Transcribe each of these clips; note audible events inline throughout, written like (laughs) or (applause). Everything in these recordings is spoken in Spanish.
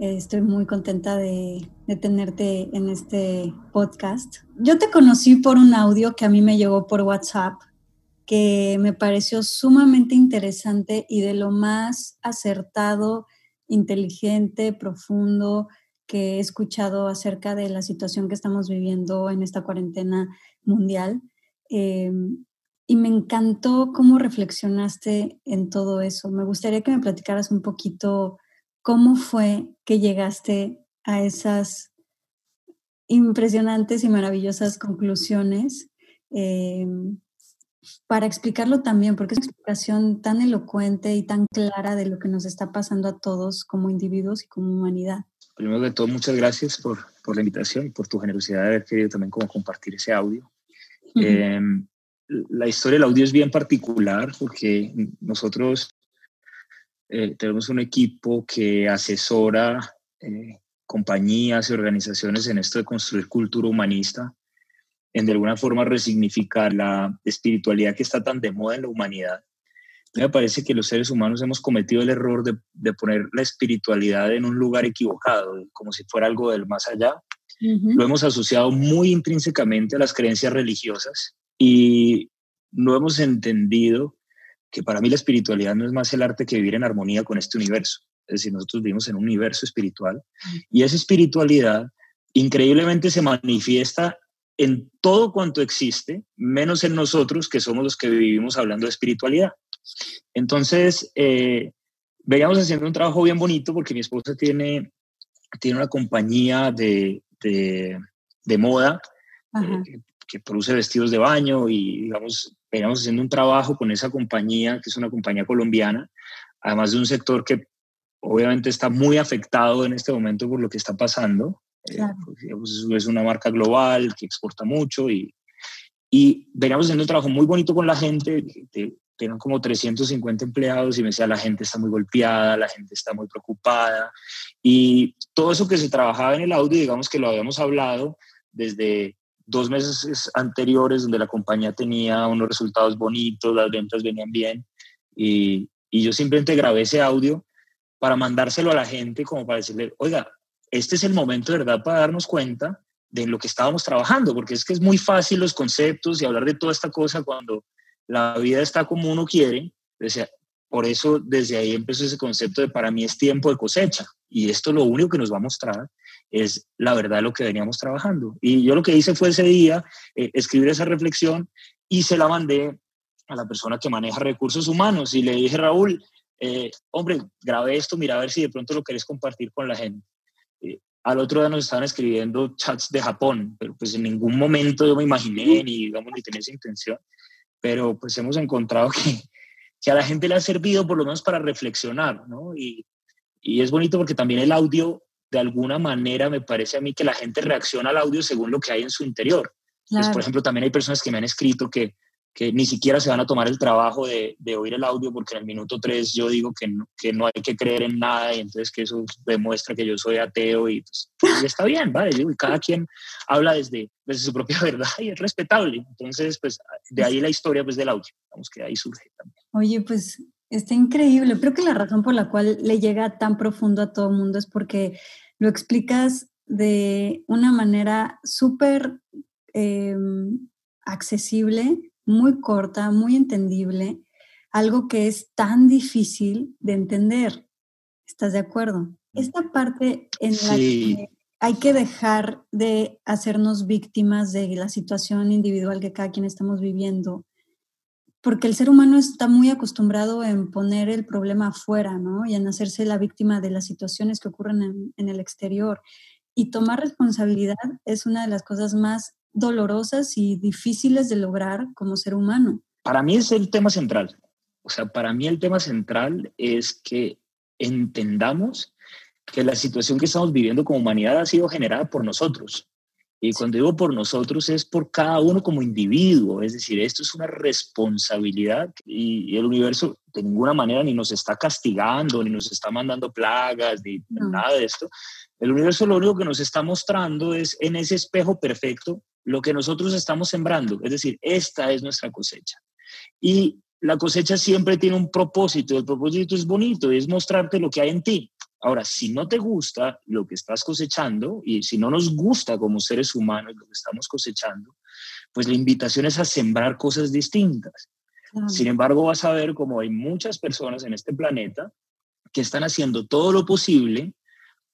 estoy muy contenta de, tenerte en este podcast. Yo te conocí por un audio que a mí me llegó por WhatsApp que me pareció sumamente interesante y de lo más acertado, inteligente, profundo que he escuchado acerca de la situación que estamos viviendo en esta cuarentena mundial. Em, y me encantó cómo reflexionaste en todo eso. Me gustaría que me platicaras un poquito ¿Cómo fue que llegaste a esas impresionantes y maravillosas conclusiones? Em, para explicarlo también, porque es una explicación tan elocuente y tan clara de lo que nos está pasando a todos como individuos y como humanidad. Primero de todo, muchas gracias por, por la invitación y por tu generosidad de haber querido también como compartir ese audio. Em, la historia del audio es bien particular porque nosotros eh, tenemos un equipo que asesora eh, compañías y organizaciones en esto de construir cultura humanista, en de alguna forma resignificar la espiritualidad que está tan de moda en la humanidad. Me parece que los seres humanos hemos cometido el error de, de poner la espiritualidad en un lugar equivocado, como si fuera algo del más allá. Lo hemos asociado muy intrínsecamente a las creencias religiosas y no hemos entendido que para mí la espiritualidad no es más el arte que vivir en armonía con este universo. Es decir, nosotros vivimos en un universo espiritual y esa espiritualidad increíblemente se manifiesta en todo cuanto existe, menos en nosotros que somos los que vivimos hablando de espiritualidad. Entonces, eh, veníamos haciendo un trabajo bien bonito porque mi esposa tiene, tiene una compañía de, de, moda eh, que produce vestidos de baño y, digamos, veníamos haciendo un trabajo con esa compañía, que es una compañía colombiana, además de un sector que obviamente está muy afectado en este momento por lo que está pasando. Eh, es una marca global que exporta mucho y, y veníamos haciendo un trabajo muy bonito con la gente, tenían como 350 empleados y me decía, la gente está muy golpeada, la gente está muy preocupada. Y todo eso que se trabajaba en el audio, digamos que lo habíamos hablado desde dos meses anteriores donde la compañía tenía unos resultados bonitos, las ventas venían bien y, yo simplemente grabé ese audio para mandárselo a la gente como para decirle, oiga, este es el momento de verdad para darnos cuenta de lo que estábamos trabajando, porque es que es muy fácil los conceptos y hablar de toda esta cosa cuando la vida está como uno quiere. por eso desde ahí empezó ese concepto de para mí es tiempo de cosecha y esto lo único que nos va a mostrar es la verdad lo que veníamos trabajando. Y yo lo que hice fue ese día eh, escribir esa reflexión y se la mandé a la persona que maneja recursos humanos y le dije, Raúl, eh, hombre, grabé esto, mira a ver si de pronto lo querés compartir con la gente. Eh, al otro día nos estaban escribiendo chats de Japón, pero pues en ningún momento yo me imaginé ni, digamos, ni tenía esa intención, pero pues hemos encontrado que, que a la gente le ha servido por lo menos para reflexionar, ¿no? Y, y es bonito porque también el audio de alguna manera me parece a mí que la gente reacciona al audio según lo que hay en su interior. Pues, por ejemplo, también hay personas que me han escrito que, que ni siquiera se van a tomar el trabajo de, de, oír el audio porque en el minuto 3 yo digo que no, que no hay que creer en nada y entonces que eso demuestra que yo soy ateo y, pues, está bien, ¿vale? Y cada quien habla desde, desde su propia (laughs) verdad y es respetable. Entonces, pues de ahí la historia pues, del audio, vamos que ahí surge también. Oye, pues Está increíble. Creo que la razón por la cual le llega tan profundo a todo el mundo es porque lo explicas de una manera súper em, accesible, muy corta, muy entendible, algo que es tan difícil de entender. ¿Estás de acuerdo? Esta parte en la que hay que dejar de hacernos víctimas de la situación individual que cada quien estamos viviendo porque el ser humano está muy acostumbrado en poner el problema afuera, ¿no? Y en hacerse la víctima de las situaciones que ocurren en, el exterior. Y tomar responsabilidad es una de las cosas más dolorosas y difíciles de lograr como ser humano. Para mí es el tema central. O sea, para mí el tema central es que entendamos que la situación que estamos viviendo como humanidad ha sido generada por nosotros. Y cuando digo por nosotros es por cada uno como individuo, es decir, esto es una responsabilidad y, el universo de ninguna manera ni nos está castigando, ni nos está mandando plagas, ni nada de esto. El universo lo único que nos está mostrando es en ese espejo perfecto lo que nosotros estamos sembrando, es decir, esta es nuestra cosecha. Y la cosecha siempre tiene un propósito, el propósito es bonito, es mostrarte lo que hay en ti. Ahora, si no te gusta lo que estás cosechando y si no nos gusta como seres humanos lo que estamos cosechando, pues la invitación es a sembrar cosas distintas. Sin embargo, vas a ver como hay muchas personas en este planeta que están haciendo todo lo posible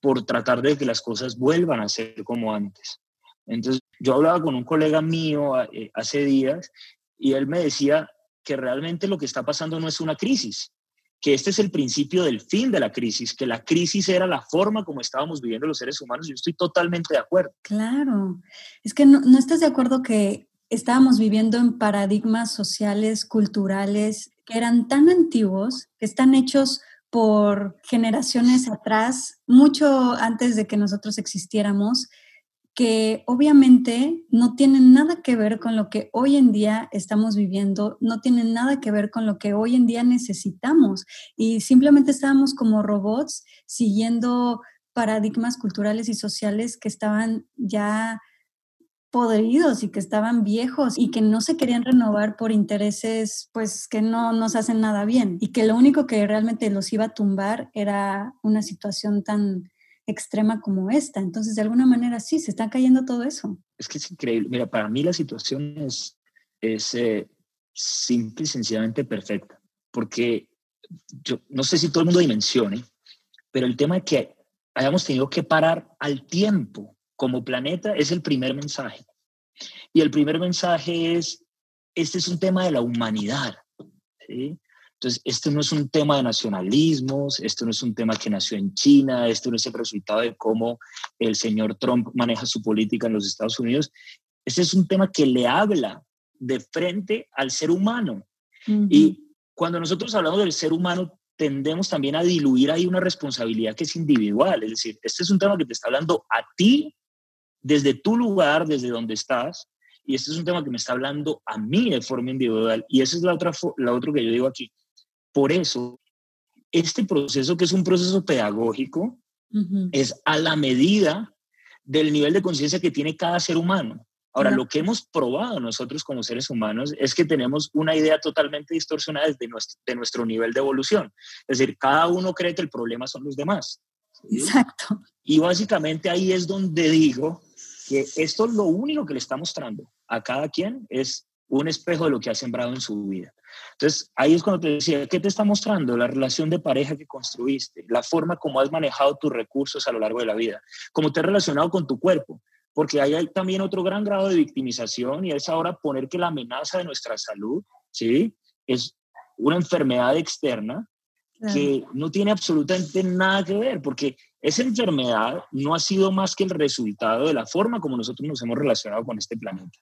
por tratar de que las cosas vuelvan a ser como antes. Entonces, yo hablaba con un colega mío eh, hace días y él me decía que realmente lo que está pasando no es una crisis, que este es el principio del fin de la crisis, que la crisis era la forma como estábamos viviendo los seres humanos. Yo estoy totalmente de acuerdo. Claro, es que no, no estás de acuerdo que estábamos viviendo en paradigmas sociales, culturales, que eran tan antiguos, que están hechos por generaciones atrás, mucho antes de que nosotros existiéramos, que obviamente no tienen nada que ver con lo que hoy en día estamos viviendo, no tienen nada que ver con lo que hoy en día necesitamos. Y simplemente estábamos como robots siguiendo paradigmas culturales y sociales que estaban ya podridos y que estaban viejos y que no se querían renovar por intereses pues que no nos hacen nada bien. Y que lo único que realmente los iba a tumbar era una situación tan extrema como esta. Entonces, de alguna manera, sí, se está cayendo todo eso. Es que es increíble. Mira, para mí la situación es, eh, simple y sencillamente perfecta, porque yo no sé si todo el mundo dimensione, pero el tema de que hayamos tenido que parar al tiempo como planeta es el primer mensaje. Y el primer mensaje es, este es un tema de la humanidad. ¿sí? Entonces, este no es un tema de nacionalismos, esto no es un tema que nació en China, esto no es el resultado de cómo el señor Trump maneja su política en los Estados Unidos. Este es un tema que le habla de frente al ser humano. Y cuando nosotros hablamos del ser humano, tendemos también a diluir ahí una responsabilidad que es individual. Es decir, este es un tema que te está hablando a ti desde tu lugar, desde donde estás, y este es un tema que me está hablando a mí de forma individual. Y esa es la otra, la otra que yo digo aquí. Por eso, este proceso, que es un proceso pedagógico, es a la medida del nivel de conciencia que tiene cada ser humano. Ahora, lo que hemos probado nosotros como seres humanos es que tenemos una idea totalmente distorsionada desde nuestro, de nuestro nivel de evolución. Es decir, cada uno cree que el problema son los demás. Exacto. Y básicamente ahí es donde digo que esto es lo único que le está mostrando a cada quien es un espejo de lo que ha sembrado en su vida. Entonces, ahí es cuando te decía, ¿qué te está mostrando? La relación de pareja que construiste, la forma como has manejado tus recursos a lo largo de la vida, cómo te has relacionado con tu cuerpo, porque ahí hay también otro gran grado de victimización y es ahora poner que la amenaza de nuestra salud, ¿sí? Es una enfermedad externa que no tiene absolutamente nada que ver, porque esa enfermedad no ha sido más que el resultado de la forma como nosotros nos hemos relacionado con este planeta.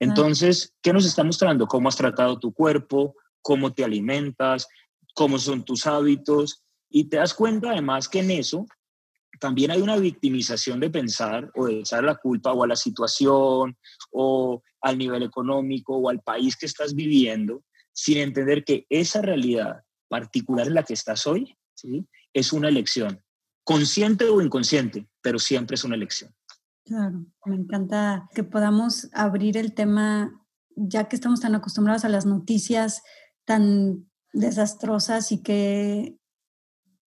Entonces, ¿qué nos está mostrando? ¿Cómo has tratado tu cuerpo? ¿Cómo te alimentas? ¿Cómo son tus hábitos? Y te das cuenta además que en eso también hay una victimización de pensar o de echar la culpa o a la situación o al nivel económico o al país que estás viviendo, sin entender que esa realidad particular en la que estás hoy ¿sí? es una elección, consciente o inconsciente, pero siempre es una elección. Claro, me encanta que podamos abrir el tema, ya que estamos tan acostumbrados a las noticias tan desastrosas y que,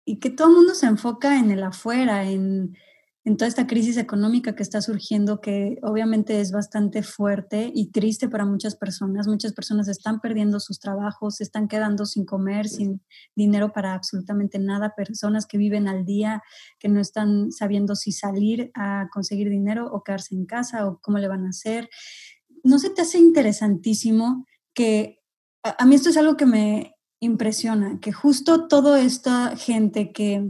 y que todo el mundo se enfoca en el afuera, en, en toda esta crisis económica que está surgiendo, que obviamente es bastante fuerte y triste para muchas personas. Muchas personas están perdiendo sus trabajos, se están quedando sin comer, sin dinero para absolutamente nada. Personas que viven al día, que no están sabiendo si salir a conseguir dinero o quedarse en casa o cómo le van a hacer. ¿No se te hace interesantísimo que a, a mí esto es algo que me impresiona, que justo toda esta gente que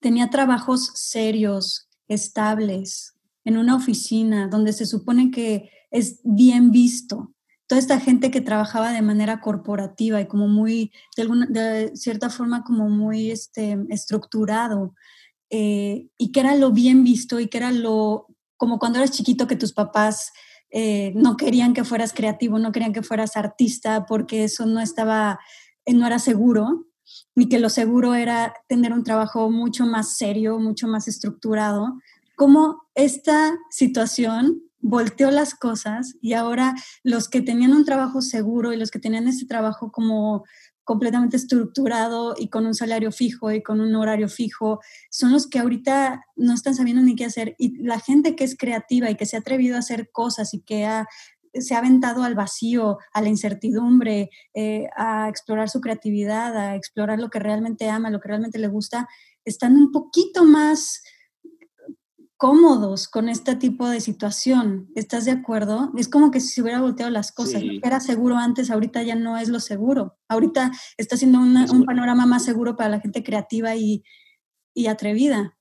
tenía trabajos serios, estables, en una oficina donde se supone que es bien visto. Toda esta gente que trabajaba de manera corporativa y como muy, de, alguna, de cierta forma, como muy este, estructurado, eh, y que era lo bien visto y que era lo, como cuando eras chiquito que tus papás eh, no querían que fueras creativo, no querían que fueras artista porque eso no estaba, eh, no era seguro, ni que lo seguro era tener un trabajo mucho más serio, mucho más estructurado. Como esta situación volteó las cosas y ahora los que tenían un trabajo seguro y los que tenían ese trabajo como completamente estructurado y con un salario fijo y con un horario fijo, son los que ahorita no están sabiendo ni qué hacer. Y la gente que es creativa y que se ha atrevido a hacer cosas y que se ha aventado al vacío, a la incertidumbre, eh, a explorar su creatividad, a explorar lo que realmente ama, lo que realmente le gusta, están un poquito más cómodos con este tipo de situación. ¿Estás de acuerdo? Es como que si se hubiera volteado las cosas. Era seguro antes, ahorita ya no es lo seguro. Ahorita está siendo un panorama más seguro para la gente creativa y, y atrevida.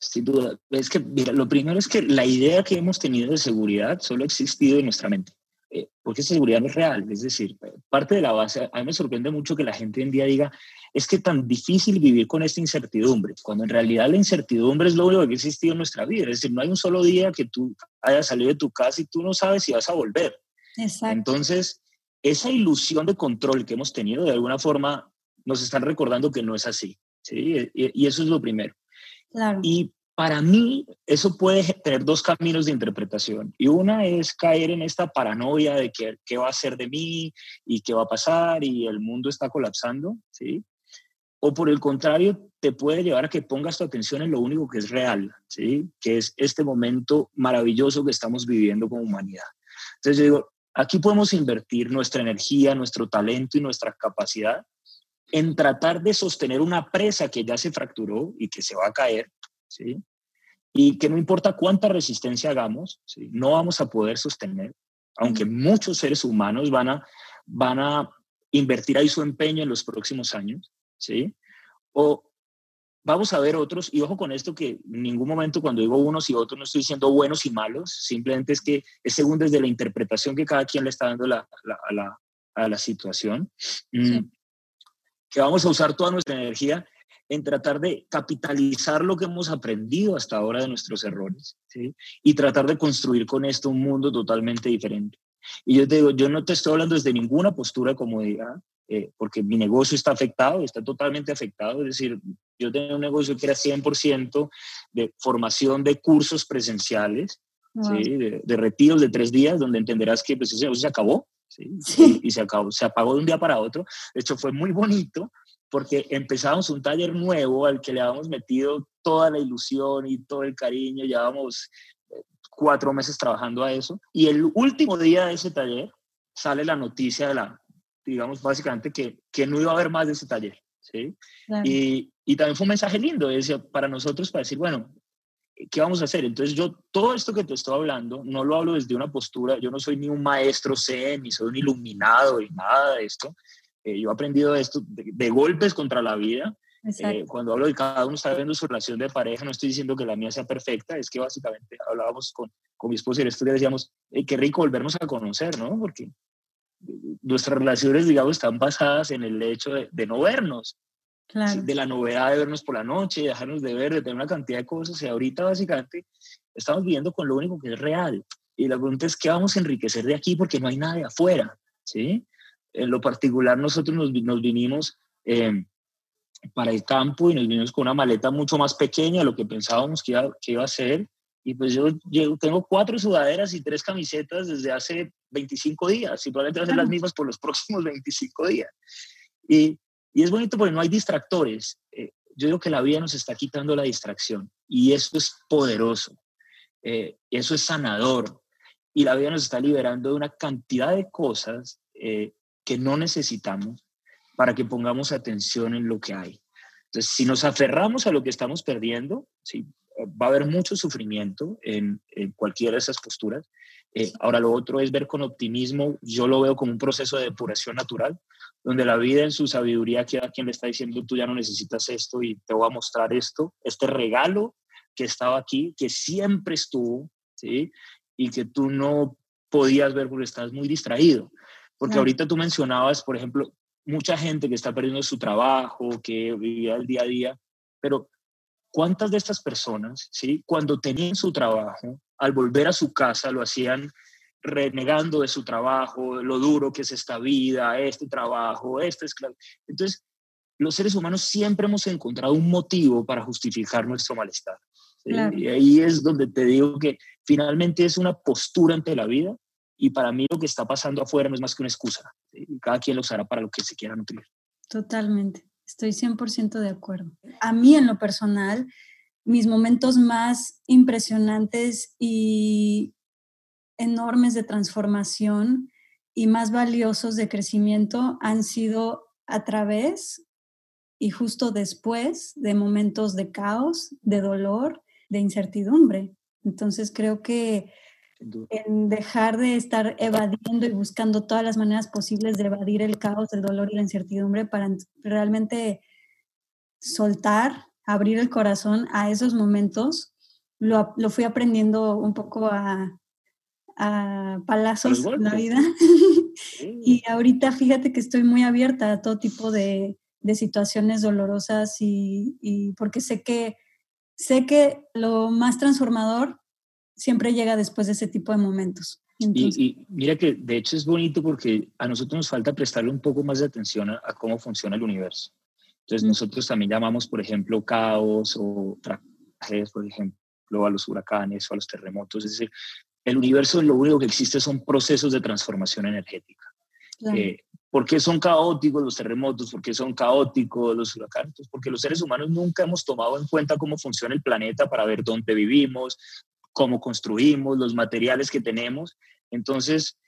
Sin duda. Es que, mira, lo primero es que la idea que hemos tenido de seguridad solo ha existido en nuestra mente. Eh, porque esa seguridad no es real. Es decir, parte de la base, a mí me sorprende mucho que la gente hoy en día diga, es que tan difícil vivir con esta incertidumbre, cuando en realidad la incertidumbre es lo único que ha existido en nuestra vida. Es decir, no hay un solo día que tú hayas salido de tu casa y tú no sabes si vas a volver. Exacto. Entonces, esa ilusión de control que hemos tenido, de alguna forma, nos están recordando que no es así. ¿sí? Y, y eso es lo primero. Y para mí, eso puede tener dos caminos de interpretación. Y una es caer en esta paranoia de que qué va a ser de mí y qué va a pasar y el mundo está colapsando, ¿sí? O por el contrario, te puede llevar a que pongas tu atención en lo único que es real, ¿sí? Que es este momento maravilloso que estamos viviendo como humanidad. Entonces yo digo, aquí podemos invertir nuestra energía, nuestro talento y nuestra capacidad en tratar de sostener una presa que ya se fracturó y que se va a caer, ¿sí? y que no importa cuánta resistencia hagamos, no vamos a poder sostener, aunque muchos seres humanos van a, van a invertir ahí su empeño en los próximos años, ¿sí? O vamos a ver otros, y ojo con esto que en ningún momento cuando digo unos y otros no estoy diciendo buenos y malos, simplemente es que es según desde la interpretación que cada quien le está dando la, a, la, a, la, situación, mm, que vamos a usar toda nuestra energía en tratar de capitalizar lo que hemos aprendido hasta ahora de nuestros errores ¿sí? y tratar de construir con esto un mundo totalmente diferente. Y yo te digo, yo no te estoy hablando desde ninguna postura como diga, eh, porque mi negocio está afectado, está totalmente afectado. Es decir, yo tenía un negocio que era 100% de formación de cursos presenciales, ¿sí? de, retiros de tres días, donde entenderás que pues, ese negocio se acabó. ¿Sí? Y, y, se, acabó, se apagó de un día para otro. De hecho, fue muy bonito porque empezamos un taller nuevo al que le habíamos metido toda la ilusión y todo el cariño, llevamos eh, cuatro meses trabajando a eso, y el último día de ese taller sale la noticia de la, digamos, básicamente que, que no iba a haber más de ese taller, ¿sí? Y, y, también fue un mensaje lindo, decía, para nosotros, para decir, bueno, ¿qué vamos a hacer? Entonces yo, todo esto que te estoy hablando, no lo hablo desde una postura, yo no soy ni un maestro zen, ni soy un iluminado, y nada de esto, eh, yo he aprendido esto de, golpes contra la vida. Eh, cuando hablo de cada uno está viendo su relación de pareja, no estoy diciendo que la mía sea perfecta, es que básicamente hablábamos con, con mi esposa y esto le decíamos, qué rico volvernos a conocer, ¿no? Porque nuestras relaciones, digamos, están basadas en el hecho de, de no vernos, de la novedad de vernos por la noche, dejarnos de ver, de tener una cantidad de cosas, y ahorita básicamente estamos viviendo con lo único que es real. Y la pregunta es, ¿qué vamos a enriquecer de aquí? Porque no hay nada de afuera, ¿sí? En lo particular, nosotros nos, nos vinimos eh, para el campo y nos vinimos con una maleta mucho más pequeña de lo que pensábamos que iba, que iba a ser. Y pues yo, yo, tengo cuatro sudaderas y tres camisetas desde hace 25 días y probablemente van a ser las mismas por los (laughs) próximos 25 días. Y, y es bonito porque no hay distractores. Eh, yo digo que la vida nos está quitando la distracción y eso es poderoso. Eh, eso es sanador. Y la vida nos está liberando de una cantidad de cosas eh, que no necesitamos para que pongamos atención en lo que hay. Entonces, si nos aferramos a lo que estamos perdiendo, ¿sí? Va a haber mucho sufrimiento en, cualquiera de esas posturas. Eh, ahora, lo otro es ver con optimismo, yo lo veo como un proceso de depuración natural, donde la vida en su sabiduría queda quien le está diciendo, tú ya no necesitas esto y te voy a mostrar esto, este regalo que estaba aquí, que siempre estuvo, ¿sí? y que tú no podías ver porque estás muy distraído. Porque ahorita tú mencionabas, por ejemplo, mucha gente que está perdiendo su trabajo, que vivía el día a día, pero ¿cuántas de estas personas, ¿sí? cuando tenían su trabajo, al volver a su casa lo hacían renegando de su trabajo, lo duro que es esta vida, este trabajo, este esclavo. Entonces, los seres humanos siempre hemos encontrado un motivo para justificar nuestro malestar. Y ahí es donde te digo que finalmente es una postura ante la vida y para mí lo que está pasando afuera no es más que una excusa. Cada quien lo usará para lo que se quiera nutrir. Totalmente, estoy 100% de acuerdo. A mí en lo personal, mis momentos más impresionantes y enormes de transformación y más valiosos de crecimiento han sido a través y justo después de momentos de caos, de dolor, de incertidumbre. Entonces creo que en dejar de estar evadiendo y buscando todas las maneras posibles de evadir el caos, el dolor y la incertidumbre para realmente soltar, abrir el corazón a esos momentos, lo, lo fui aprendiendo un poco a, a palazos en la vida. (laughs) y ahorita fíjate que estoy muy abierta a todo tipo de, de situaciones dolorosas y, y, porque sé que, sé que lo más transformador siempre llega después de ese tipo de momentos. y, mira que de hecho es bonito porque a nosotros nos falta prestarle un poco más de atención a, cómo funciona el universo. Entonces nosotros también llamamos, por ejemplo, caos o tragedias, por ejemplo, a los huracanes o a los terremotos. Es decir, el universo lo único que existe son procesos de transformación energética. Eh, ¿Por qué son caóticos los terremotos? ¿Por qué son caóticos los huracanes? Pues porque los seres humanos nunca hemos tomado en cuenta cómo funciona el planeta para ver dónde vivimos, cómo construimos, los materiales que tenemos. Entonces,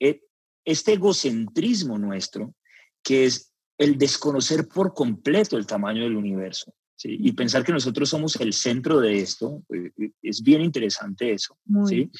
eh, este egocentrismo nuestro, que es el desconocer por completo el tamaño del universo, y pensar que nosotros somos el centro de esto, eh, eh, es bien interesante eso, ¿sí?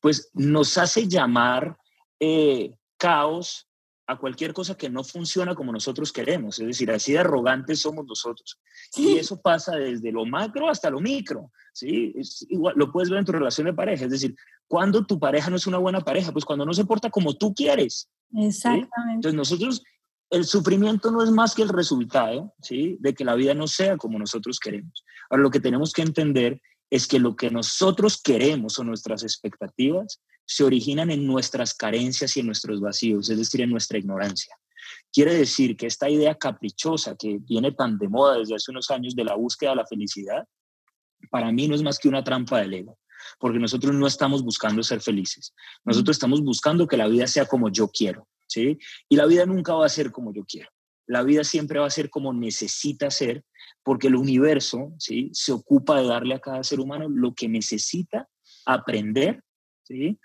pues nos hace llamar eh, caos a cualquier cosa que no funciona como nosotros queremos, es decir, así de arrogantes somos nosotros. Y eso pasa desde lo macro hasta lo micro, ¿sí? Es igual, lo puedes ver en tu relación de pareja, es decir, cuando tu pareja no es una buena pareja, pues cuando no se porta como tú quieres. Exactamente. Entonces nosotros el sufrimiento no es más que el resultado ¿sí? de que la vida no sea como nosotros queremos. Ahora, lo que tenemos que entender es que lo que nosotros queremos o nuestras expectativas se originan en nuestras carencias y en nuestros vacíos, es decir, en nuestra ignorancia. Quiere decir que esta idea caprichosa que viene tan de moda desde hace unos años de la búsqueda de la felicidad, para mí no es más que una trampa del ego, porque nosotros no estamos buscando ser felices, nosotros estamos buscando que la vida sea como yo quiero. ¿sí? Y la vida nunca va a ser como yo quiero. La vida siempre va a ser como necesita ser, porque el universo, ¿sí? Se ocupa de darle a cada ser humano lo que necesita aprender, ¿sí?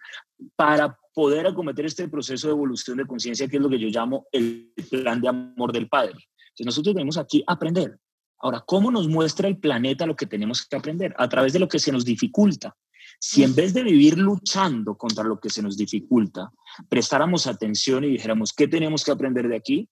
Para poder acometer este proceso de evolución de conciencia, que es lo que yo llamo el plan de amor del Padre. Entonces nosotros tenemos aquí aprender. Ahora, ¿cómo nos muestra el planeta lo que tenemos que aprender? A través de lo que se nos dificulta. Si en vez de vivir luchando contra lo que se nos dificulta, prestáramos atención y dijéramos, ¿qué tenemos que aprender de aquí?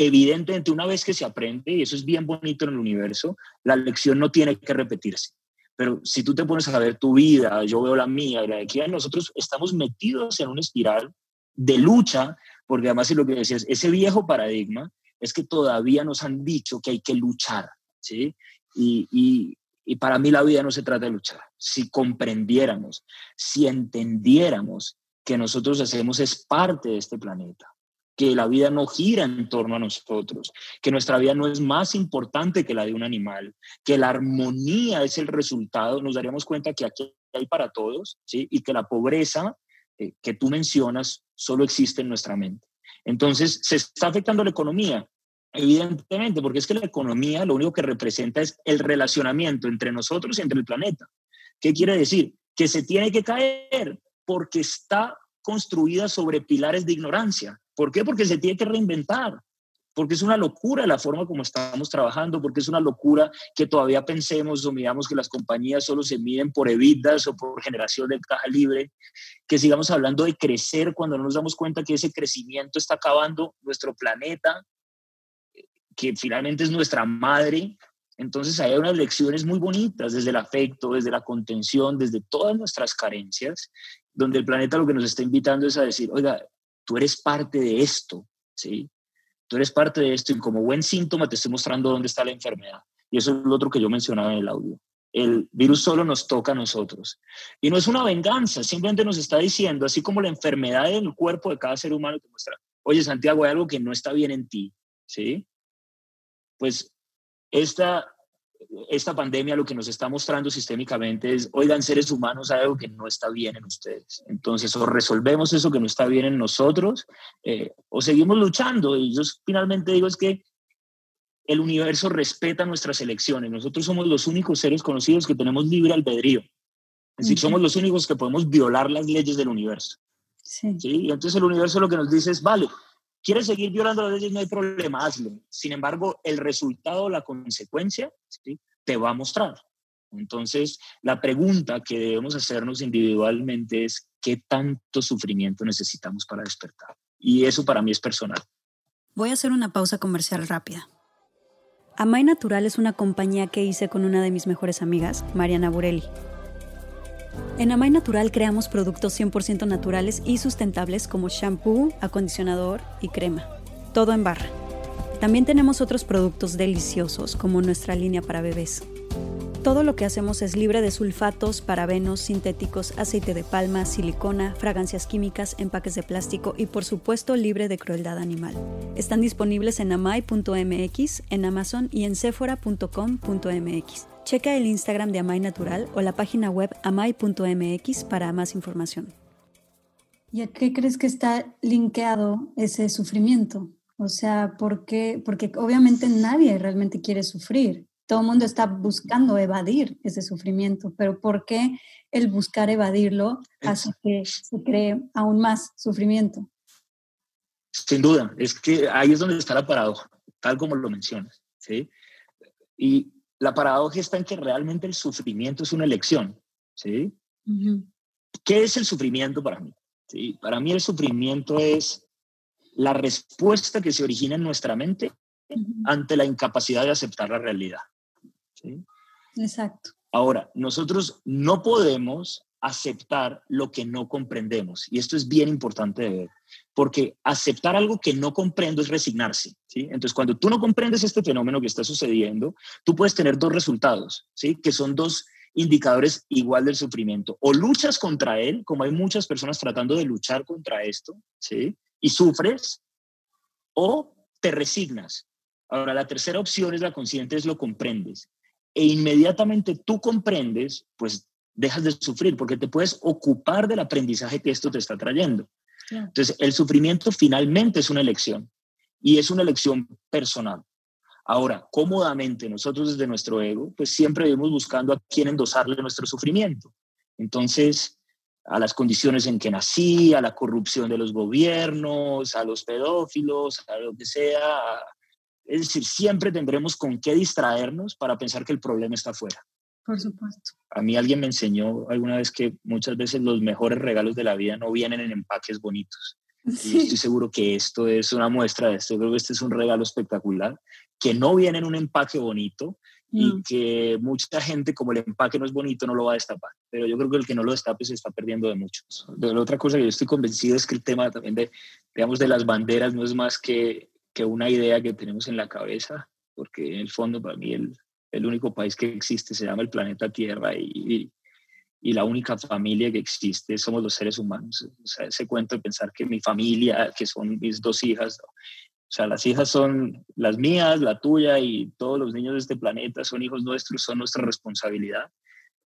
Evidentemente, una vez que se aprende, y eso es bien bonito en el universo, la lección no tiene que repetirse. Pero si tú te pones a ver tu vida, yo veo la mía y la de aquí, nosotros estamos metidos en una espiral de lucha, porque además es lo que decías, ese viejo paradigma es que todavía nos han dicho que hay que luchar, ¿sí? Y, y para mí la vida no se trata de luchar. Si comprendiéramos, si entendiéramos que nosotros hacemos es parte de este planeta, que la vida no gira en torno a nosotros, que nuestra vida no es más importante que la de un animal, que la armonía es el resultado, nos daríamos cuenta que aquí hay para todos, ¿sí? Y que la pobreza eh, que tú mencionas solo existe en nuestra mente. Entonces, ¿se está afectando la economía? Evidentemente, porque es que la economía lo único que representa es el relacionamiento entre nosotros y entre el planeta. ¿Qué quiere decir? Que se tiene que caer porque está construida sobre pilares de ignorancia. ¿Por qué? Porque se tiene que reinventar, porque es una locura la forma como estamos trabajando, porque es una locura que todavía pensemos o miramos que las compañías solo se miden por evitas o por generación de caja libre, que sigamos hablando de crecer cuando no nos damos cuenta que ese crecimiento está acabando nuestro planeta, que finalmente es nuestra madre. Entonces hay unas lecciones muy bonitas desde el afecto, desde la contención, desde todas nuestras carencias, donde el planeta lo que nos está invitando es a decir, oiga, tú eres parte de esto, ¿sí? Tú eres parte de esto y como buen síntoma te estoy mostrando dónde está la enfermedad. Y eso es lo otro que yo mencionaba en el audio. El virus solo nos toca a nosotros. Y no es una venganza, simplemente nos está diciendo, así como la enfermedad en el cuerpo de cada ser humano te muestra, oye Santiago, hay algo que no está bien en ti, ¿sí? Pues esta, esta pandemia lo que nos está mostrando sistémicamente es, oigan, seres humanos, hay algo que no está bien en ustedes. Entonces, o resolvemos eso que no está bien en nosotros, eh, o seguimos luchando. Y yo finalmente digo es que el universo respeta nuestras elecciones. Nosotros somos los únicos seres conocidos que tenemos libre albedrío. Es decir, somos los únicos que podemos violar las leyes del universo. Sí. Y entonces el universo lo que nos dice es, vale, ¿quieres seguir violando las leyes? No hay problema, hazlo. Sin embargo, el resultado, la consecuencia, te va a mostrar. Entonces, la pregunta que debemos hacernos individualmente es, ¿qué tanto sufrimiento necesitamos para despertar? Y eso para mí es personal. Voy a hacer una pausa comercial rápida. Amay Natural es una compañía que hice con una de mis mejores amigas, Mariana Burelli. En Amay Natural creamos productos 100% naturales y sustentables como shampoo, acondicionador y crema. Todo en barra. También tenemos otros productos deliciosos como nuestra línea para bebés. Todo lo que hacemos es libre de sulfatos, parabenos, sintéticos, aceite de palma, silicona, fragancias químicas, empaques de plástico y por supuesto libre de crueldad animal. Están disponibles en amai.mx, en Amazon y en sephora.com.mx. Checa el Instagram de Amai Natural o la página web amai.mx para más información. ¿Y a qué crees que está linkeado ese sufrimiento? O sea, ¿por qué? Porque obviamente nadie realmente quiere sufrir todo el mundo está buscando evadir ese sufrimiento, pero ¿por qué el buscar evadirlo hace que se cree aún más sufrimiento? Sin duda, es que ahí es donde está la paradoja, tal como lo mencionas, ¿sí? Y la paradoja está en que realmente el sufrimiento es una elección, ¿sí? ¿Qué es el sufrimiento para mí? ¿Sí? Para mí el sufrimiento es la respuesta que se origina en nuestra mente ante la incapacidad de aceptar la realidad. Exacto. Ahora, nosotros no podemos aceptar lo que no comprendemos. Y esto es bien importante de ver, porque aceptar algo que no comprendo es resignarse. ¿sí? Entonces, cuando tú no comprendes este fenómeno que está sucediendo, tú puedes tener dos resultados, ¿sí? que son dos indicadores igual del sufrimiento. O luchas contra él, como hay muchas personas tratando de luchar contra esto, ¿sí? y sufres, o te resignas. Ahora, la tercera opción es la consciente, es lo comprendes e inmediatamente tú comprendes, pues dejas de sufrir porque te puedes ocupar del aprendizaje que esto te está trayendo. Entonces, el sufrimiento finalmente es una elección y es una elección personal. Ahora, cómodamente nosotros desde nuestro ego, pues siempre vivimos buscando a quién endosarle nuestro sufrimiento. Entonces, a las condiciones en que nací, a la corrupción de los gobiernos, a los pedófilos, a lo que sea, es decir, siempre tendremos con qué distraernos para pensar que el problema está afuera. Por supuesto. A mí alguien me enseñó alguna vez que muchas veces los mejores regalos de la vida no vienen en empaques bonitos. Y estoy seguro que esto es una muestra de esto. creo que este es un regalo espectacular, que no viene en un empaque bonito y mm. que mucha gente, como el empaque no es bonito, no lo va a destapar. Pero yo creo que el que no lo destape se está perdiendo de mucho. De la otra cosa que yo estoy convencido es que el tema también de, digamos, de las banderas no es más que que una idea que tenemos en la cabeza, porque en el fondo para mí el, el único país que existe se llama el planeta Tierra y, y, la única familia que existe somos los seres humanos. O sea, ese cuento de pensar que mi familia, que son mis dos hijas, o sea, las hijas son las mías, la tuya y todos los niños de este planeta son hijos nuestros, son nuestra responsabilidad.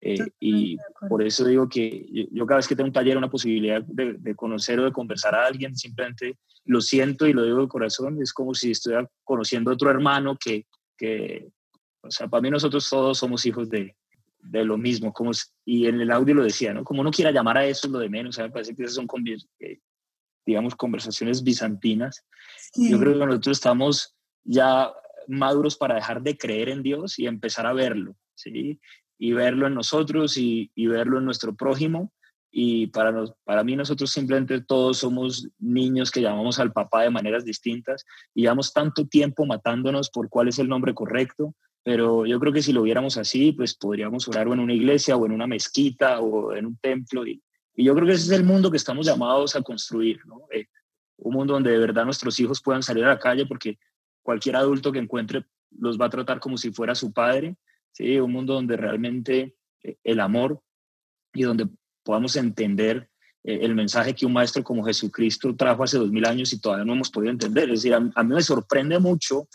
Eh, y por eso digo que yo, cada vez que tengo un taller, una posibilidad de, de, conocer o de conversar a alguien, simplemente lo siento y lo digo de corazón, es como si estuviera conociendo a otro hermano que, que, o sea, para mí nosotros todos somos hijos de, de lo mismo, como, y en el audio lo decía, ¿no? Como uno quiera llamar a eso es lo de menos, o sea, me parece que esas son, eh, digamos, conversaciones bizantinas. Yo creo que nosotros estamos ya maduros para dejar de creer en Dios y empezar a verlo, ¿sí? y verlo en nosotros y, verlo en nuestro prójimo. Y para, nos, para mí nosotros simplemente todos somos niños que llamamos al papá de maneras distintas y llevamos tanto tiempo matándonos por cuál es el nombre correcto, pero yo creo que si lo viéramos así, pues podríamos orar en una iglesia o en una mezquita o en un templo. Y, yo creo que ese es el mundo que estamos llamados a construir. Eh, un mundo donde de verdad nuestros hijos puedan salir a la calle porque cualquier adulto que encuentre los va a tratar como si fuera su padre, ¿sí? un mundo donde realmente eh, el amor y donde podamos entender eh, el mensaje que un maestro como Jesucristo trajo hace dos mil años y todavía no hemos podido entender. Es decir, a, mí me sorprende mucho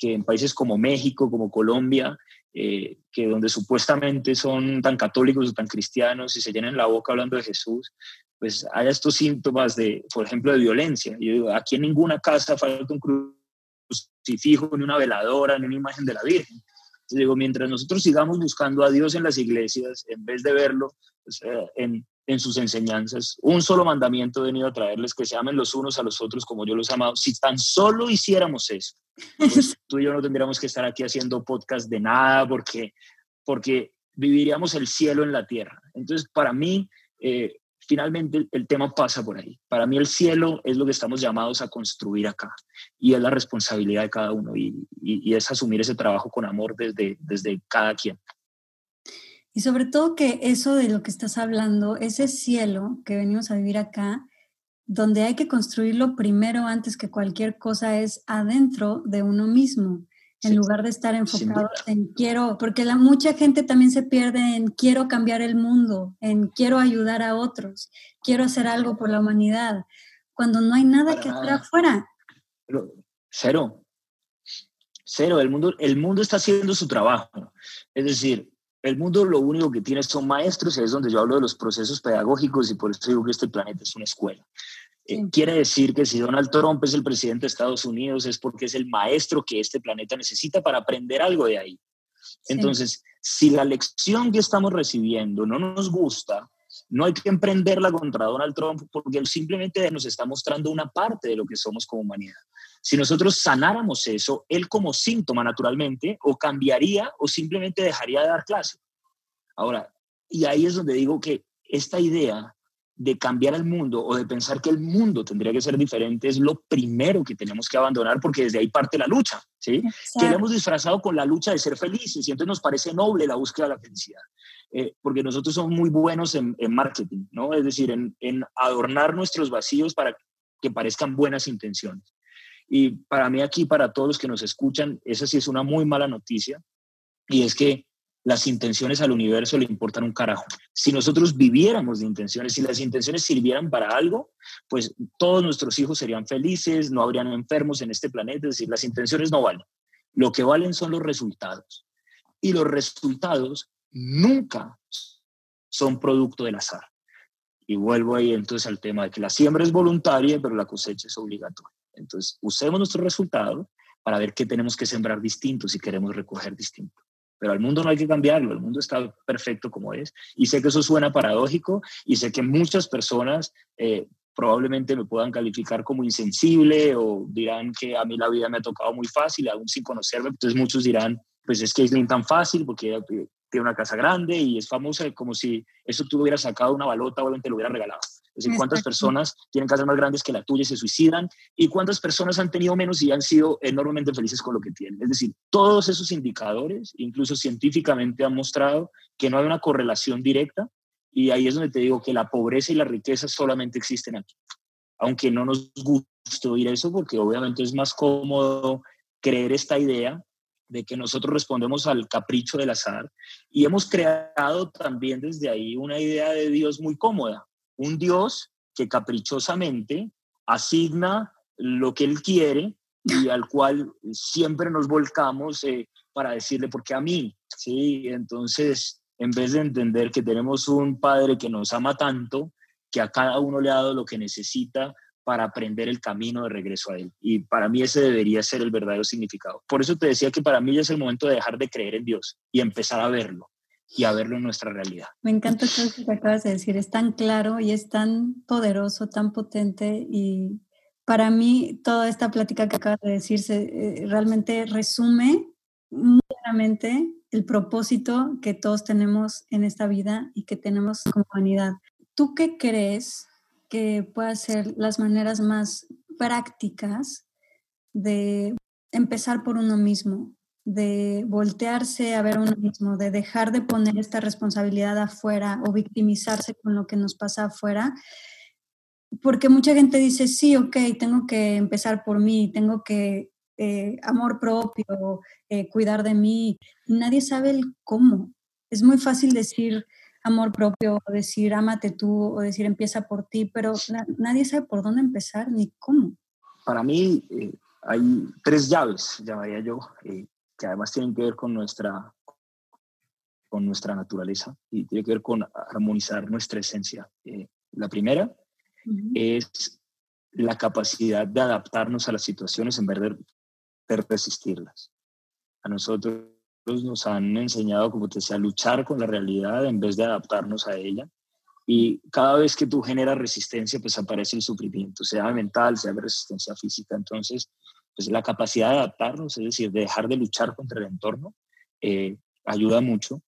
que en países como México, como Colombia, eh, que donde supuestamente son tan católicos o tan cristianos y se llenan la boca hablando de Jesús, pues haya estos síntomas de, por ejemplo, de violencia. Yo digo, aquí en ninguna casa falta un crucifijo, ni una veladora, ni una imagen de la Virgen. Entonces digo, mientras nosotros sigamos buscando a Dios en las iglesias, en vez de verlo pues, eh, en, en sus enseñanzas. Un solo mandamiento he venido a traerles, que se amen los unos a los otros como yo los he amado. Si tan solo hiciéramos eso, pues (laughs) tú y yo no tendríamos que estar aquí haciendo podcast de nada porque, porque viviríamos el cielo en la tierra. Entonces, para mí, eh, finalmente el tema pasa por ahí. Para mí el cielo es lo que estamos llamados a construir acá y es la responsabilidad de cada uno y, y, y es asumir ese trabajo con amor desde, desde cada quien. Y sobre todo que eso de lo que estás hablando, ese cielo que venimos a vivir acá, donde hay que construirlo primero antes que cualquier cosa es adentro de uno mismo, en lugar de estar enfocado en quiero, porque la, mucha gente también se pierde en quiero cambiar el mundo, en quiero ayudar a otros, quiero hacer algo por la humanidad, cuando no hay nada que hacer afuera. cero, cero, el mundo, el mundo está haciendo su trabajo. Es decir, el mundo lo único que tiene son maestros y es donde yo hablo de los procesos pedagógicos y por eso digo que este planeta es una escuela. Eh, quiere decir que si Donald Trump es el presidente de Estados Unidos es porque es el maestro que este planeta necesita para aprender algo de ahí. Entonces, si la lección que estamos recibiendo no nos gusta, no hay que emprenderla contra Donald Trump porque él simplemente nos está mostrando una parte de lo que somos como humanidad. Si nosotros sanáramos eso, él como síntoma naturalmente o cambiaría o simplemente dejaría de dar clase. Ahora, y ahí es donde digo que esta idea de cambiar el mundo o de pensar que el mundo tendría que ser diferente es lo primero que tenemos que abandonar porque desde ahí parte la lucha, ¿sí? Que le hemos disfrazado con la lucha de ser felices y entonces nos parece noble la búsqueda de la felicidad. Eh, porque nosotros somos muy buenos en, marketing, ¿no? Es decir, en, en, adornar nuestros vacíos para que parezcan buenas intenciones. Y para mí aquí, para todos los que nos escuchan, esa sí es una muy mala noticia, y es que las intenciones al universo le importan un carajo. Si nosotros viviéramos de intenciones, si las intenciones sirvieran para algo, pues todos nuestros hijos serían felices, no habrían enfermos en este planeta, es decir, las intenciones no valen. Lo que valen son los resultados. Y los resultados nunca son producto del azar. Y vuelvo ahí entonces al tema de que la siembra es voluntaria, pero la cosecha es obligatoria. Entonces, usemos nuestro resultado para ver qué tenemos que sembrar distinto si queremos recoger distinto. Pero al mundo no hay que cambiarlo, el mundo está perfecto como es. Y sé que eso suena paradójico y sé que muchas personas eh, probablemente me puedan calificar como insensible o dirán que a mí la vida me ha tocado muy fácil, aún sin conocerme. Entonces muchos dirán, pues es que es tan fácil porque tiene una casa grande y es famosa como si eso tú hubieras sacado una balota o te lo hubiera regalado. Es decir, cuántas personas tienen casas más grandes que la tuya y se suicidan y cuántas personas han tenido menos y han sido enormemente felices con lo que tienen. Es decir, todos esos indicadores, incluso científicamente, han mostrado que no hay una correlación directa y ahí es donde te digo que la pobreza y la riqueza solamente existen aquí. Aunque no nos guste oír eso porque obviamente es más cómodo creer esta idea de que nosotros respondemos al capricho del azar y hemos creado también desde ahí una idea de Dios muy cómoda un Dios que caprichosamente asigna lo que Él quiere y al cual siempre nos volcamos eh, para decirle, porque a mí, ¿sí? Entonces, en vez de entender que tenemos un Padre que nos ama tanto, que a cada uno le ha dado lo que necesita para aprender el camino de regreso a Él. Y para mí ese debería ser el verdadero significado. Por eso te decía que para mí ya es el momento de dejar de creer en Dios y empezar a verlo y a verlo en nuestra realidad. Me encanta todo lo que acabas de decir, es tan claro y es tan poderoso, tan potente y para mí toda esta plática que acabas de decir se, eh, realmente resume muy claramente el propósito que todos tenemos en esta vida y que tenemos como humanidad. ¿Tú qué crees que puedan ser las maneras más prácticas de empezar por uno mismo, de voltearse a ver uno mismo, de dejar de poner esta responsabilidad afuera o victimizarse con lo que nos pasa afuera. Porque mucha gente dice, sí, ok, tengo que empezar por mí, tengo que eh, amor propio, eh, cuidar de mí. Nadie sabe el cómo. Es muy fácil decir amor propio, o decir ámate tú, o decir empieza por ti, pero nadie sabe por dónde empezar ni cómo. Para mí eh, hay tres llaves, llamaría yo, que además tienen que ver con nuestra, con nuestra naturaleza y tiene que ver con armonizar nuestra esencia. la primera es la capacidad de adaptarnos a las situaciones en vez de, resistirlas. A nosotros nos han enseñado, como te decía, a luchar con la realidad en vez de adaptarnos a ella. Y cada vez que tú generas resistencia, pues aparece el sufrimiento, sea mental, sea de resistencia física. Entonces, pues la capacidad de adaptarnos, es decir, de dejar de luchar contra el entorno, eh, ayuda mucho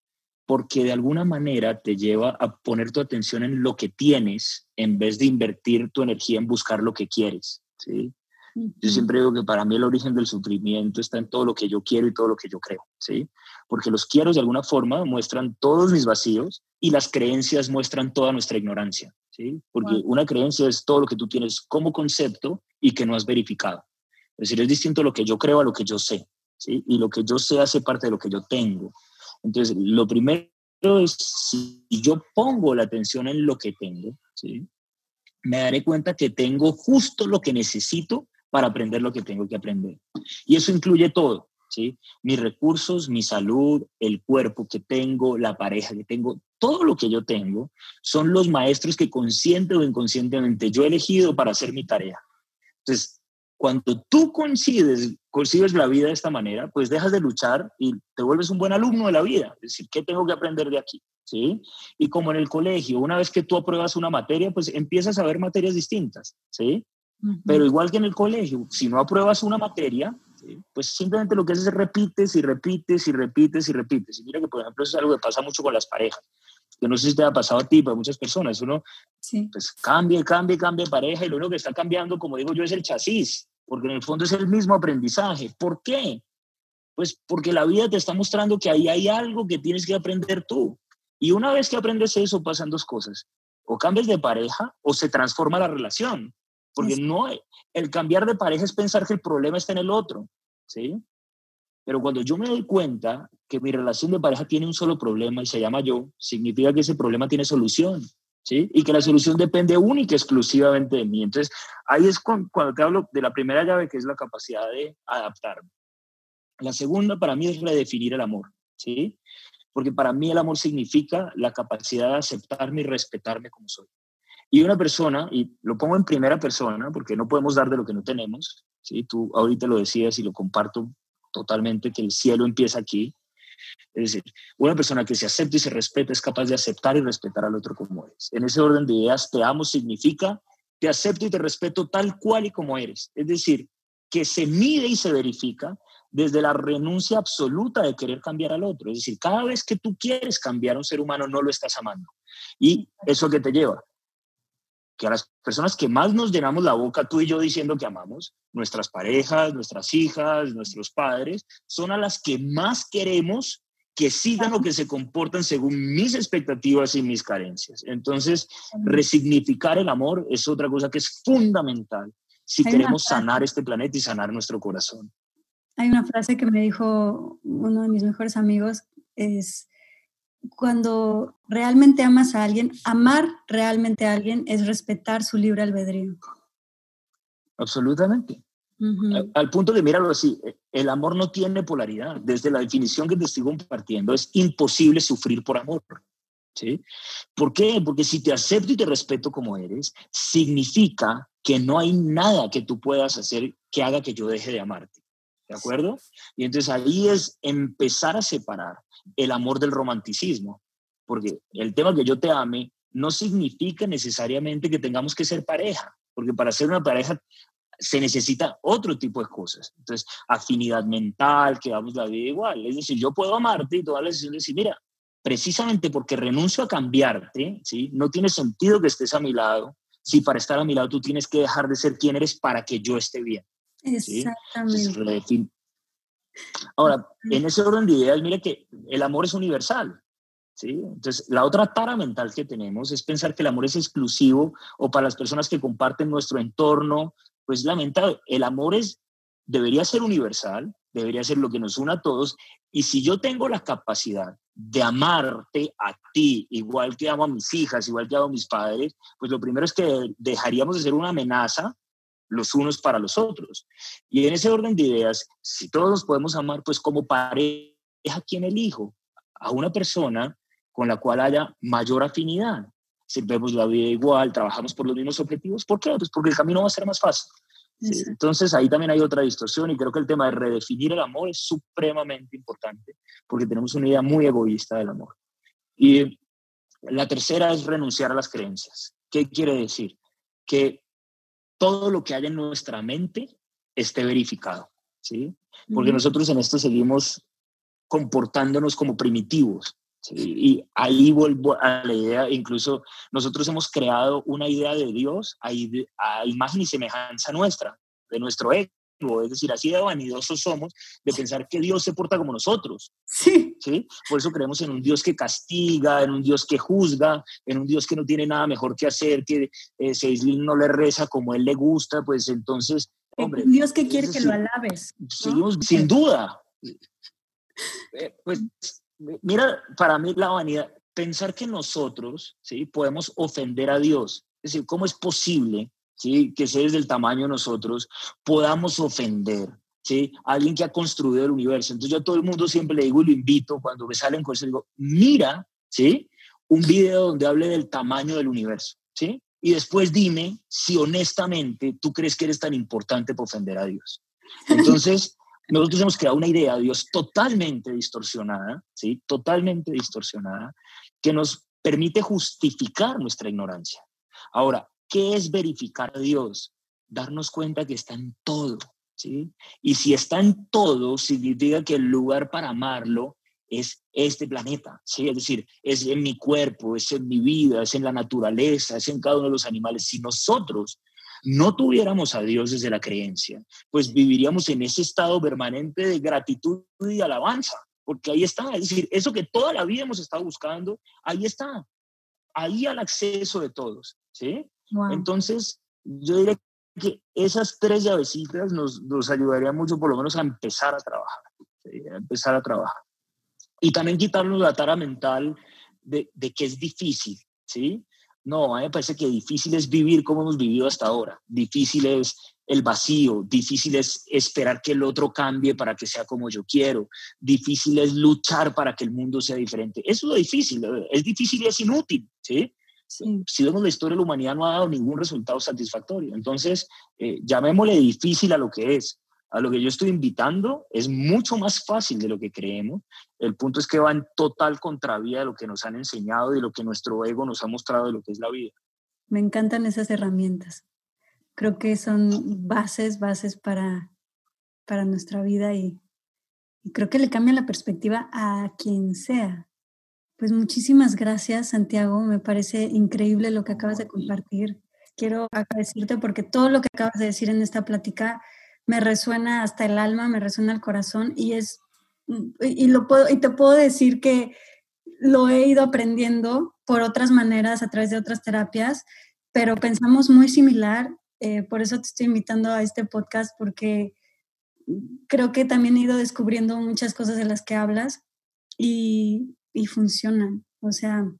porque de alguna manera te lleva a poner tu atención en lo que tienes en vez de invertir tu energía en buscar lo que quieres. ¿sí? Yo siempre digo que para mí el origen del sufrimiento está en todo lo que yo quiero y todo lo que yo creo, ¿sí? Porque los quiero de alguna forma muestran todos mis vacíos y las creencias muestran toda nuestra ignorancia, ¿sí? Porque una creencia es todo lo que tú tienes como concepto y que no has verificado. Es decir, es distinto lo que yo creo a lo que yo sé. Y lo que yo sé hace parte de lo que yo tengo. Entonces, lo primero es, si yo pongo la atención en lo que tengo, ¿sí? me daré cuenta que tengo justo lo que necesito para aprender lo que tengo que aprender. Y eso incluye todo, ¿sí? Mis recursos, mi salud, el cuerpo que tengo, la pareja que tengo, todo lo que yo tengo son los maestros que consciente o inconscientemente yo he elegido para hacer mi tarea. Entonces, cuando tú concibes, concibes la vida de esta manera, pues dejas de luchar y te vuelves un buen alumno de la vida. Es decir, ¿qué tengo que aprender de aquí? ¿Sí? Y como en el colegio, una vez que tú apruebas una materia, pues empiezas a ver materias distintas, ¿sí? Pero igual que en el colegio, si no apruebas una materia, pues simplemente lo que haces es repites y repites y repites y repites. Y mira que, por ejemplo, eso es algo que pasa mucho con las parejas. Que no sé si te ha pasado a ti, pero a muchas personas. Uno pues cambia, cambia, cambia pareja y lo único que está cambiando, como digo yo, es el chasis porque en el fondo es el mismo aprendizaje. ¿Por qué? Pues porque la vida te está mostrando que ahí hay algo que tienes que aprender tú. Y una vez que aprendes eso, pasan dos cosas. O cambias de pareja o se transforma la relación. Porque no, el cambiar de pareja es pensar que el problema está en el otro. ¿Sí? Pero cuando yo me doy cuenta que mi relación de pareja tiene un solo problema y se llama yo, significa que ese problema tiene solución. ¿Sí? Y que la solución depende única y exclusivamente de mí. Entonces, ahí es cuando, te hablo de la primera llave, que es la capacidad de adaptarme. La segunda para mí es redefinir el amor, ¿sí? Porque para mí el amor significa la capacidad de aceptarme y respetarme como soy. Y una persona, y lo pongo en primera persona, porque no podemos dar de lo que no tenemos, ¿sí? Tú ahorita lo decías y lo comparto totalmente, que el cielo empieza aquí, es decir, una persona que se acepta y se respeta es capaz de aceptar y respetar al otro como es. En ese orden de ideas, te amo significa te acepto y te respeto tal cual y como eres. Es decir, que se mide y se verifica desde la renuncia absoluta de querer cambiar al otro. Es decir, cada vez que tú quieres cambiar a un ser humano, no lo estás amando. ¿Y eso que te lleva? Que a las personas que más nos llenamos la boca, tú y yo diciendo que amamos, nuestras parejas, nuestras hijas, nuestros padres, son a las que más queremos que sigan o que se comportan según mis expectativas y mis carencias. Entonces, resignificar el amor es otra cosa que es fundamental si queremos sanar este planeta y sanar nuestro corazón. Hay una frase que me dijo uno de mis mejores amigos, es cuando realmente amas a alguien, amar realmente a alguien es respetar su libre albedrío. Absolutamente al, punto de mirarlo así, eh, el amor no tiene polaridad. Desde la definición que te estoy compartiendo, es imposible sufrir por amor. ¿sí? ¿Por qué? Porque si te acepto y te respeto como eres, significa que no hay nada que tú puedas hacer que haga que yo deje de amarte. ¿De acuerdo? Y entonces ahí es empezar a separar el amor del romanticismo. Porque el tema que yo te ame no significa necesariamente que tengamos que ser pareja. Porque para ser una pareja se necesita otro tipo de cosas. Entonces, afinidad mental, que vamos la vida igual. Es decir, yo puedo amarte y toda la decisión decir, mira, precisamente porque renuncio a cambiarte, ¿sí? No tiene sentido que estés a mi lado, si para estar a mi lado tú tienes que dejar de ser quien eres para que yo esté bien. Exactamente. Ahora, en ese orden de ideas, mire que el amor es universal. ¿sí? Entonces, la otra tara mental que tenemos es pensar que el amor es exclusivo o para las personas que comparten nuestro entorno, pues lamentable. El amor es debería ser universal, debería ser lo que nos une a todos. Y si yo tengo la capacidad de amarte a ti, igual que amo a mis hijas, igual que amo a mis padres, pues lo primero es que dejaríamos de ser una amenaza los unos para los otros. Y en ese orden de ideas, si todos nos podemos amar, pues como pareja, ¿quién elijo? A una persona con la cual haya mayor afinidad. Si vemos la vida igual, trabajamos por los mismos objetivos, ¿por qué? Pues porque el camino va a ser más fácil. Entonces ahí también hay otra distorsión y creo que el tema de redefinir el amor es supremamente importante porque tenemos una idea muy egoísta del amor. Y la tercera es renunciar a las creencias. ¿Qué quiere decir? Que todo lo que hay en nuestra mente esté verificado, ¿sí? Porque nosotros en esto seguimos comportándonos como primitivos. Y ahí vuelvo a la idea, incluso nosotros hemos creado una idea de Dios a, a imagen y semejanza nuestra, de nuestro ego. Es decir, así de vanidosos somos de pensar que Dios se porta como nosotros. Sí. ¿sí? Por eso creemos en un Dios que castiga, en un Dios que juzga, en un Dios que no tiene nada mejor que hacer, que eh, no le reza como él le gusta, pues entonces... Hombre, un Dios que quiere que lo alabes. Seguimos, sin duda. Eh, pues mira, para mí la vanidad, pensar que nosotros ¿sí? podemos ofender a Dios. Es decir, ¿cómo es posible ¿sí? que seres del tamaño de nosotros podamos ofender ¿sí? a alguien que ha construido el universo? Entonces yo a todo el mundo siempre le digo y lo invito cuando me salen cosas, digo, mira ¿sí? un video donde hable del tamaño del universo. ¿sí? Y después dime si honestamente tú crees que eres tan importante para ofender a Dios. Entonces, (laughs) nosotros hemos creado una idea de Dios totalmente distorsionada, ¿sí? Totalmente distorsionada, que nos permite justificar nuestra ignorancia. Ahora, ¿qué es verificar a Dios? Darnos cuenta que está en todo, ¿sí? Y si está en todo, significa que el lugar para amarlo es este planeta, ¿sí? Es decir, es en mi cuerpo, es en mi vida, es en la naturaleza, es en cada uno de los animales. Si nosotros no tuviéramos a Dios desde la creencia, pues viviríamos en ese estado permanente de gratitud y alabanza, porque ahí está, es decir, eso que toda la vida hemos estado buscando, ahí está, ahí al acceso de todos, ¿sí? Entonces, yo diría que esas tres llavecitas nos, nos ayudarían mucho por lo menos a empezar a trabajar, a empezar a trabajar. Y también quitarnos la tara mental de, de que es difícil, ¿sí? No, a mí me parece que difícil es vivir como hemos vivido hasta ahora. Difícil es el vacío, difícil es esperar que el otro cambie para que sea como yo quiero, difícil es luchar para que el mundo sea diferente. Eso es difícil, es difícil y es inútil, ¿sí? Si vemos la historia, la humanidad no ha dado ningún resultado satisfactorio. Entonces, eh, llamémosle difícil a lo que es a lo que yo estoy invitando es mucho más fácil de lo que creemos. El punto es que va en total contravía de lo que nos han enseñado y lo que nuestro ego nos ha mostrado de lo que es la vida. Me encantan esas herramientas. Creo que son bases, bases para, para nuestra vida y creo que le cambia la perspectiva a quien sea. Pues muchísimas gracias, Santiago. Me parece increíble lo que acabas de compartir. Quiero agradecerte porque todo lo que acabas de decir en esta plática me resuena hasta el alma, me resuena el corazón y es, y, lo puedo, y te puedo decir que lo he ido aprendiendo por otras maneras, a través de otras terapias, pero pensamos muy similar, eh, por eso te estoy invitando a este podcast, porque creo que también he ido descubriendo muchas cosas de las que hablas y, y funcionan. O sea,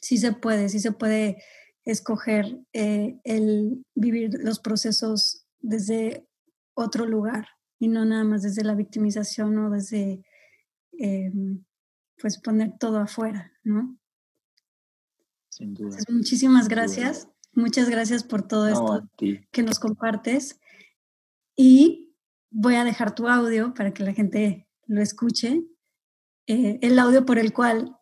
sí se puede, sí se puede escoger eh, el vivir los procesos desde otro lugar y no nada más desde la victimización o desde em, pues poner todo afuera, ¿no? Sin duda. muchísimas gracias. Muchas gracias por todo esto que nos compartes. Y voy a dejar tu audio para que la gente lo escuche. Eh, el audio por el cual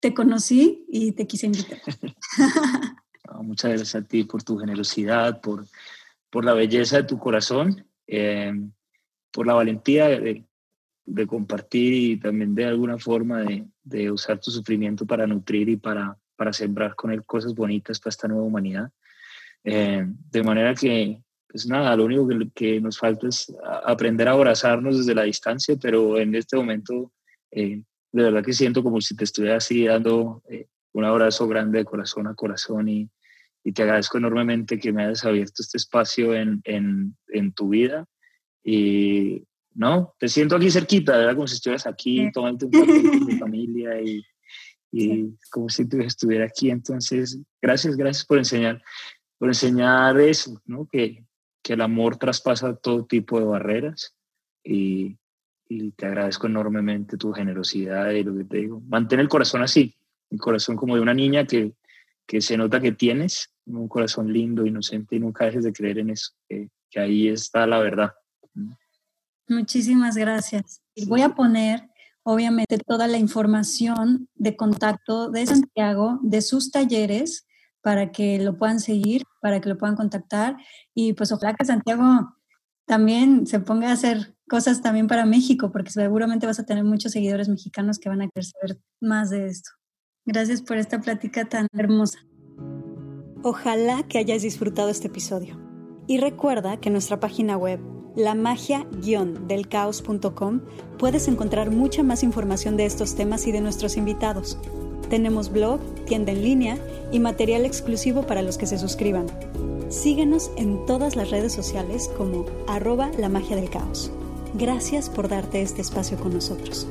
te conocí y te quise invitar. (laughs) (laughs) muchas gracias a ti por tu generosidad, por, por la belleza de tu corazón eh, por la valentía de, compartir y también de alguna forma de, usar tu sufrimiento para nutrir y para, para sembrar con él cosas bonitas para esta nueva humanidad. Eh, de manera que, pues nada, lo único que, nos falta es aprender a abrazarnos desde la distancia, pero en este momento eh, de verdad que siento como si te estuviera así dando un abrazo grande de corazón a corazón y, y te agradezco enormemente que me hayas abierto este espacio en, en, en tu vida Y no, te siento aquí cerquita, ¿verdad? Como si estuvieras aquí tomando un café con mi (laughs) familia y, y como si tú estuviera aquí. Entonces, gracias, gracias por enseñar, por enseñar eso, ¿no? Que, que el amor traspasa todo tipo de barreras y, y te agradezco enormemente tu generosidad y lo que te digo. Mantén el corazón así, el corazón como de una niña que, que se nota que tienes, un corazón lindo, inocente y nunca dejes de creer en eso, que, que ahí está la verdad. Muchísimas gracias. Y voy a poner, obviamente, toda la información de contacto de Santiago, de sus talleres, para que lo puedan seguir, para que lo puedan contactar. Y pues ojalá que Santiago también se ponga a hacer cosas también para México, porque seguramente vas a tener muchos seguidores mexicanos que van a querer saber más de esto. Gracias por esta plática tan hermosa. Ojalá que hayas disfrutado este episodio. Y recuerda que en nuestra página web, lamagia-delcaos.com, puedes encontrar mucha más información de estos temas y de nuestros invitados. Tenemos blog, tienda en línea y material exclusivo para los que se suscriban. Síguenos en todas las redes sociales como arroba del caos. Gracias por darte este espacio con nosotros.